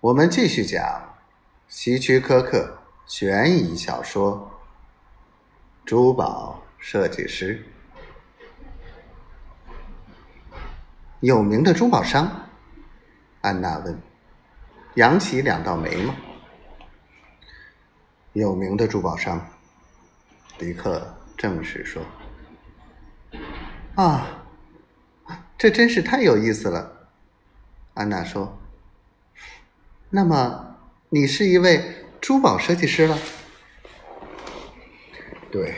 我们继续讲希区柯克悬疑小说《珠宝设计师》。有名的珠宝商，安娜问，扬起两道眉毛。有名的珠宝商，迪克正式说：“啊，这真是太有意思了。”安娜说。那么，你是一位珠宝设计师了？对，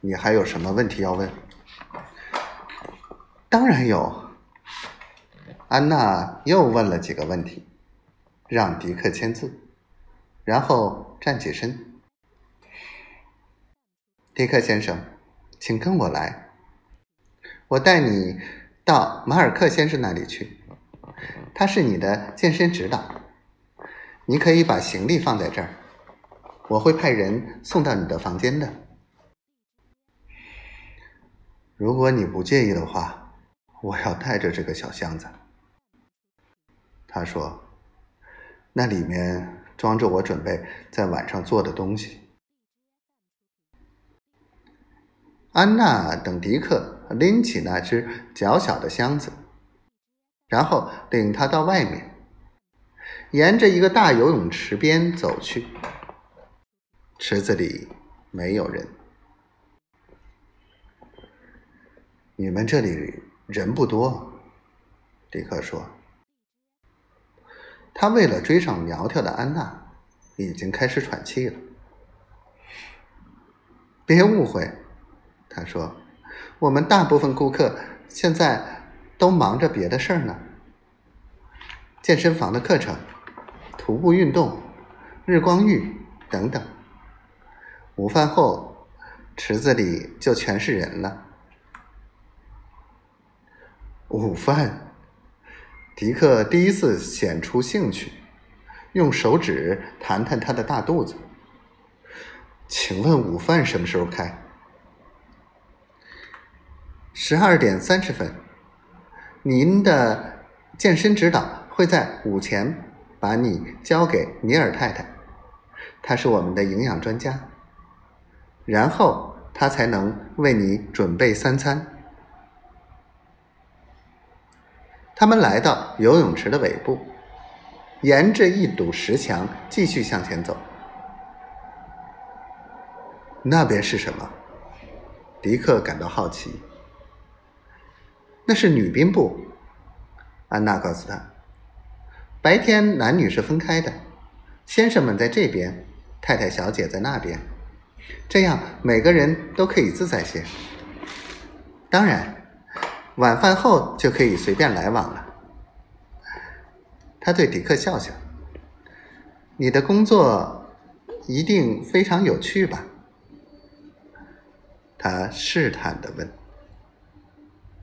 你还有什么问题要问？当然有。安娜又问了几个问题，让迪克签字，然后站起身。迪克先生，请跟我来，我带你到马尔克先生那里去，他是你的健身指导。你可以把行李放在这儿，我会派人送到你的房间的。如果你不介意的话，我要带着这个小箱子。他说：“那里面装着我准备在晚上做的东西。”安娜等迪克拎起那只较小的箱子，然后领他到外面。沿着一个大游泳池边走去，池子里没有人。你们这里人不多，迪克说。他为了追上苗条的安娜，已经开始喘气了。别误会，他说，我们大部分顾客现在都忙着别的事儿呢，健身房的课程。徒步运动、日光浴等等。午饭后，池子里就全是人了。午饭，迪克第一次显出兴趣，用手指弹弹他的大肚子。请问午饭什么时候开？十二点三十分。您的健身指导会在午前。把你交给尼尔太太，她是我们的营养专家。然后她才能为你准备三餐。他们来到游泳池的尾部，沿着一堵石墙继续向前走。那边是什么？迪克感到好奇。那是女兵部，安娜告诉他。白天男女是分开的，先生们在这边，太太小姐在那边，这样每个人都可以自在些。当然，晚饭后就可以随便来往了。他对迪克笑笑：“你的工作一定非常有趣吧？”他试探的问。